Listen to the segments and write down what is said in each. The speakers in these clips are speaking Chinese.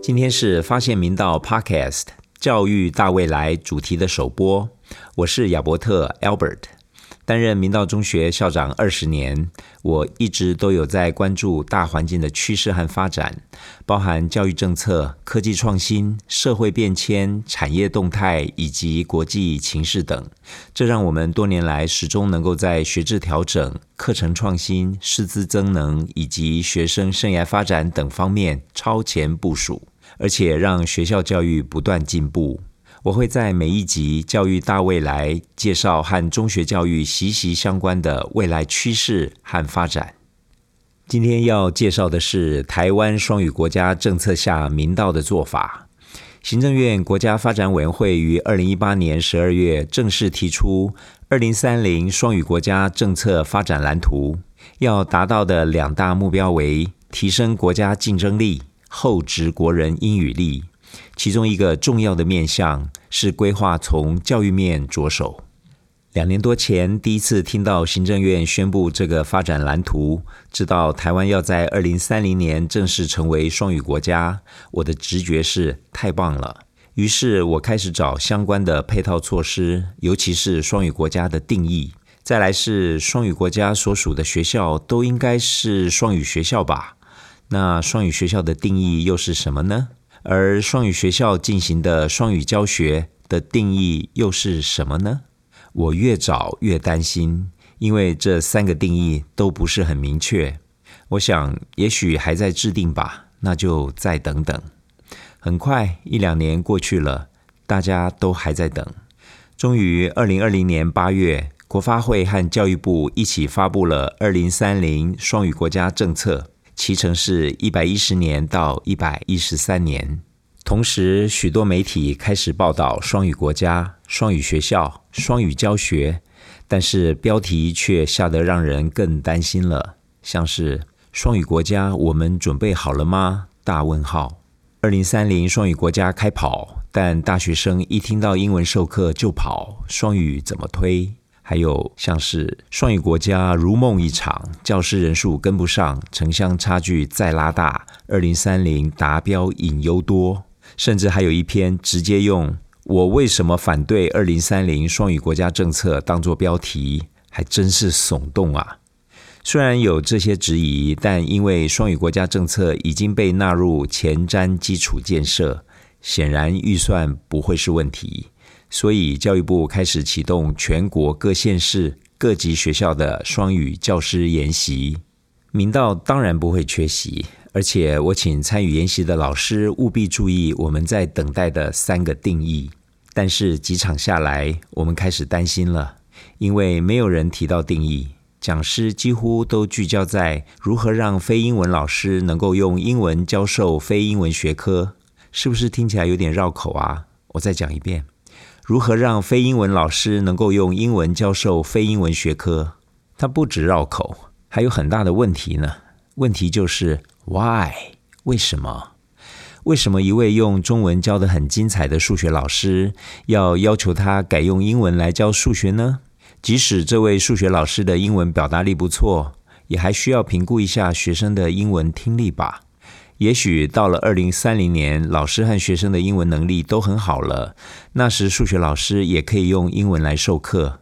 今天是发现明道 Podcast 教育大未来主题的首播，我是亚伯特 Albert，担任明道中学校长二十年，我一直都有在关注大环境的趋势和发展，包含教育政策、科技创新、社会变迁、产业动态以及国际情势等，这让我们多年来始终能够在学制调整、课程创新、师资增能以及学生生涯发展等方面超前部署。而且让学校教育不断进步。我会在每一集《教育大未来》介绍和中学教育息息相关的未来趋势和发展。今天要介绍的是台湾双语国家政策下明道的做法。行政院国家发展委员会于二零一八年十二月正式提出二零三零双语国家政策发展蓝图，要达到的两大目标为提升国家竞争力。厚植国人英语力，其中一个重要的面向是规划从教育面着手。两年多前，第一次听到行政院宣布这个发展蓝图，知道台湾要在二零三零年正式成为双语国家，我的直觉是太棒了。于是我开始找相关的配套措施，尤其是双语国家的定义。再来是双语国家所属的学校都应该是双语学校吧。那双语学校的定义又是什么呢？而双语学校进行的双语教学的定义又是什么呢？我越找越担心，因为这三个定义都不是很明确。我想，也许还在制定吧，那就再等等。很快一两年过去了，大家都还在等。终于，二零二零年八月，国发会和教育部一起发布了二零三零双语国家政策。其成是一百一十年到一百一十三年。同时，许多媒体开始报道双语国家、双语学校、双语教学，但是标题却吓得让人更担心了，像是“双语国家，我们准备好了吗？”大问号。二零三零双语国家开跑，但大学生一听到英文授课就跑，双语怎么推？还有像是双语国家如梦一场，教师人数跟不上，城乡差距再拉大，二零三零达标隐忧多，甚至还有一篇直接用“我为什么反对二零三零双语国家政策”当做标题，还真是耸动啊！虽然有这些质疑，但因为双语国家政策已经被纳入前瞻基础建设，显然预算不会是问题。所以，教育部开始启动全国各县市各级学校的双语教师研习。明道当然不会缺席，而且我请参与研习的老师务必注意我们在等待的三个定义。但是几场下来，我们开始担心了，因为没有人提到定义，讲师几乎都聚焦在如何让非英文老师能够用英文教授非英文学科，是不是听起来有点绕口啊？我再讲一遍。如何让非英文老师能够用英文教授非英文学科？它不止绕口，还有很大的问题呢。问题就是 why？为什么？为什么一位用中文教的很精彩的数学老师，要要求他改用英文来教数学呢？即使这位数学老师的英文表达力不错，也还需要评估一下学生的英文听力吧。也许到了二零三零年，老师和学生的英文能力都很好了，那时数学老师也可以用英文来授课。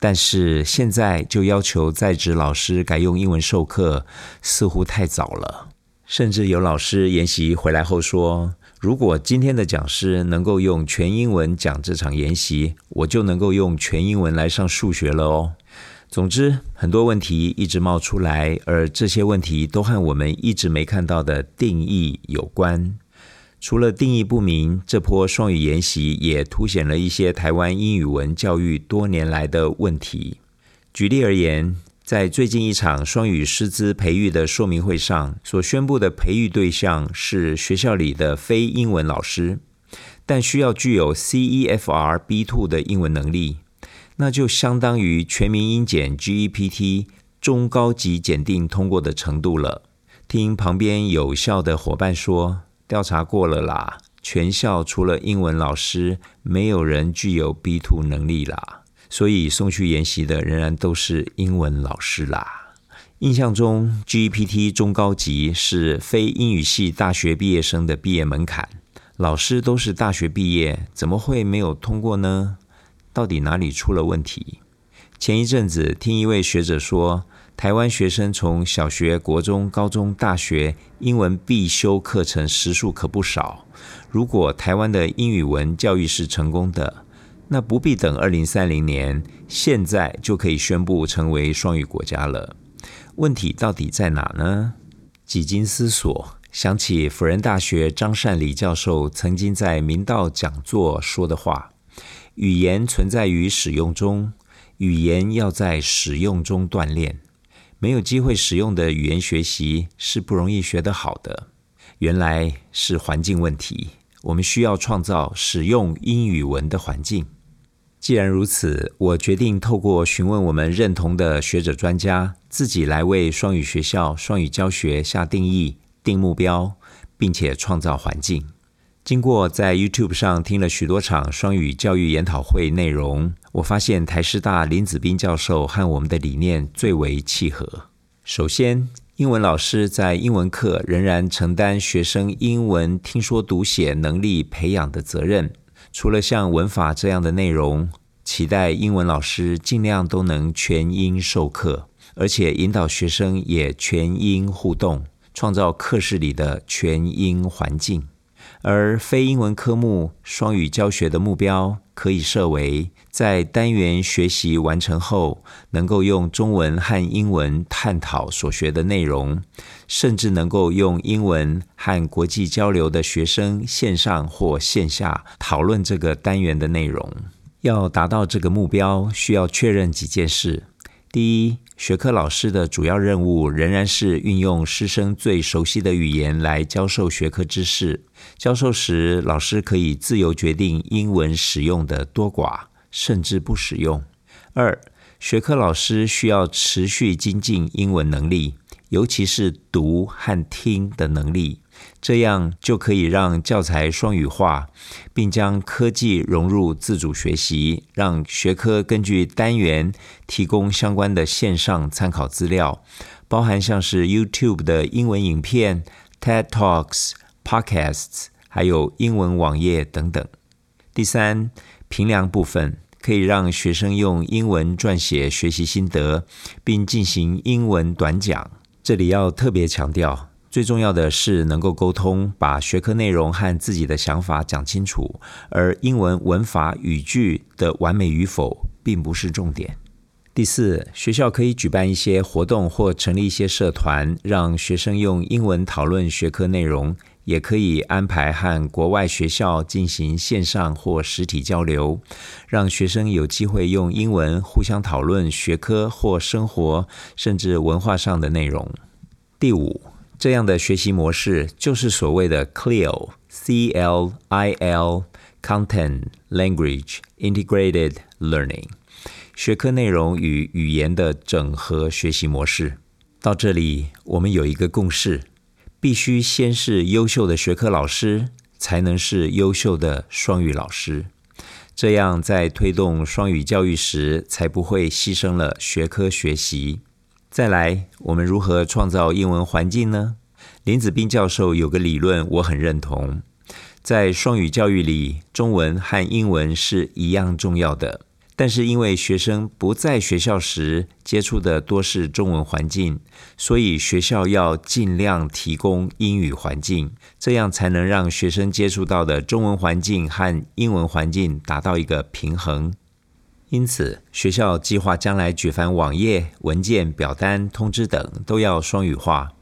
但是现在就要求在职老师改用英文授课，似乎太早了。甚至有老师研习回来后说：“如果今天的讲师能够用全英文讲这场研习，我就能够用全英文来上数学了哦。”总之，很多问题一直冒出来，而这些问题都和我们一直没看到的定义有关。除了定义不明，这波双语研习也凸显了一些台湾英语文教育多年来的问题。举例而言，在最近一场双语师资培育的说明会上，所宣布的培育对象是学校里的非英文老师，但需要具有 CEFR B2 的英文能力。那就相当于全民英检 GEPT 中高级检定通过的程度了。听旁边有效的伙伴说，调查过了啦全校除了英文老师，没有人具有 B two 能力啦。所以送去研习的仍然都是英文老师啦。印象中，GPT 中高级是非英语系大学毕业生的毕业门槛，老师都是大学毕业，怎么会没有通过呢？到底哪里出了问题？前一阵子听一位学者说，台湾学生从小学、国中、高中、大学英文必修课程时数可不少。如果台湾的英语文教育是成功的，那不必等二零三零年，现在就可以宣布成为双语国家了。问题到底在哪呢？几经思索，想起辅仁大学张善礼教授曾经在明道讲座说的话：“语言存在于使用中，语言要在使用中锻炼。没有机会使用的语言学习是不容易学得好的。原来是环境问题，我们需要创造使用英语文的环境。”既然如此，我决定透过询问我们认同的学者专家，自己来为双语学校、双语教学下定义、定目标，并且创造环境。经过在 YouTube 上听了许多场双语教育研讨会内容，我发现台师大林子斌教授和我们的理念最为契合。首先，英文老师在英文课仍然承担学生英文听说读写能力培养的责任。除了像文法这样的内容，期待英文老师尽量都能全英授课，而且引导学生也全英互动，创造课室里的全英环境。而非英文科目双语教学的目标，可以设为在单元学习完成后，能够用中文和英文探讨所学的内容，甚至能够用英文和国际交流的学生线上或线下讨论这个单元的内容。要达到这个目标，需要确认几件事。第一，学科老师的主要任务仍然是运用师生最熟悉的语言来教授学科知识。教授时，老师可以自由决定英文使用的多寡，甚至不使用。二，学科老师需要持续精进英文能力，尤其是读和听的能力。这样就可以让教材双语化，并将科技融入自主学习，让学科根据单元提供相关的线上参考资料，包含像是 YouTube 的英文影片、TED Talks、Podcasts，还有英文网页等等。第三，评量部分可以让学生用英文撰写学习心得，并进行英文短讲。这里要特别强调。最重要的是能够沟通，把学科内容和自己的想法讲清楚，而英文文法语句的完美与否并不是重点。第四，学校可以举办一些活动或成立一些社团，让学生用英文讨论学科内容，也可以安排和国外学校进行线上或实体交流，让学生有机会用英文互相讨论学科或生活甚至文化上的内容。第五。这样的学习模式就是所谓的 CLIL，C L I L，Content Language Integrated Learning，学科内容与语言的整合学习模式。到这里，我们有一个共识：必须先是优秀的学科老师，才能是优秀的双语老师。这样在推动双语教育时，才不会牺牲了学科学习。再来，我们如何创造英文环境呢？林子斌教授有个理论，我很认同。在双语教育里，中文和英文是一样重要的。但是因为学生不在学校时接触的多是中文环境，所以学校要尽量提供英语环境，这样才能让学生接触到的中文环境和英文环境达到一个平衡。因此，学校计划将来举凡网页、文件、表单、通知等都要双语化，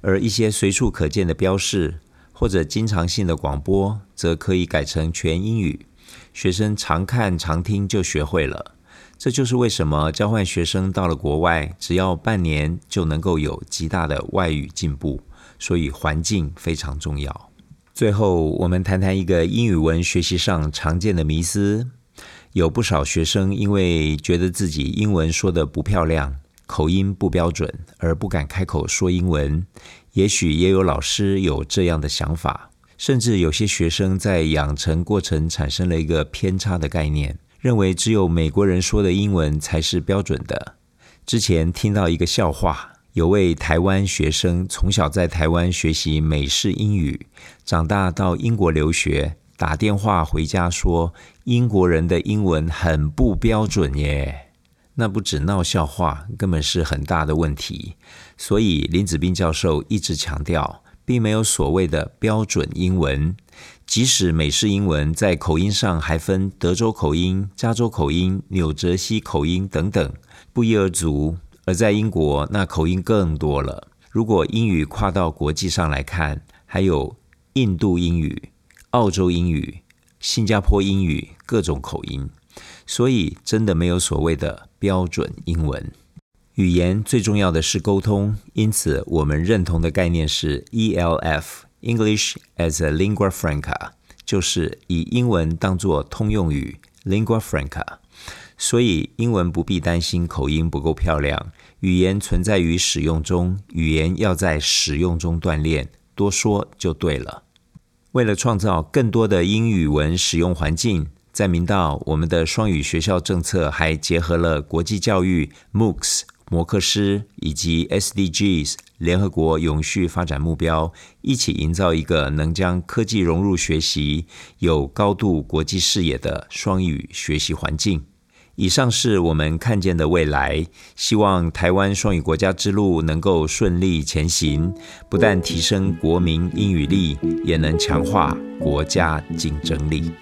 而一些随处可见的标示或者经常性的广播，则可以改成全英语。学生常看常听就学会了。这就是为什么交换学生到了国外，只要半年就能够有极大的外语进步。所以环境非常重要。最后，我们谈谈一个英语文学习上常见的迷思。有不少学生因为觉得自己英文说的不漂亮，口音不标准，而不敢开口说英文。也许也有老师有这样的想法。甚至有些学生在养成过程产生了一个偏差的概念，认为只有美国人说的英文才是标准的。之前听到一个笑话。有位台湾学生从小在台湾学习美式英语，长大到英国留学，打电话回家说英国人的英文很不标准耶。那不止闹笑话，根本是很大的问题。所以林子斌教授一直强调，并没有所谓的标准英文。即使美式英文在口音上还分德州口音、加州口音、纽泽西口音等等，不一而足。而在英国，那口音更多了。如果英语跨到国际上来看，还有印度英语、澳洲英语、新加坡英语各种口音，所以真的没有所谓的标准英文。语言最重要的是沟通，因此我们认同的概念是 ELF（English as a Lingua Franca），就是以英文当作通用语 （Lingua Franca）。所以，英文不必担心口音不够漂亮。语言存在于使用中，语言要在使用中锻炼，多说就对了。为了创造更多的英语文使用环境，在明道，我们的双语学校政策还结合了国际教育、MOOCs、摩克斯以及 SDGs 联合国永续发展目标，一起营造一个能将科技融入学习、有高度国际视野的双语学习环境。以上是我们看见的未来，希望台湾双语国家之路能够顺利前行，不但提升国民英语力，也能强化国家竞争力。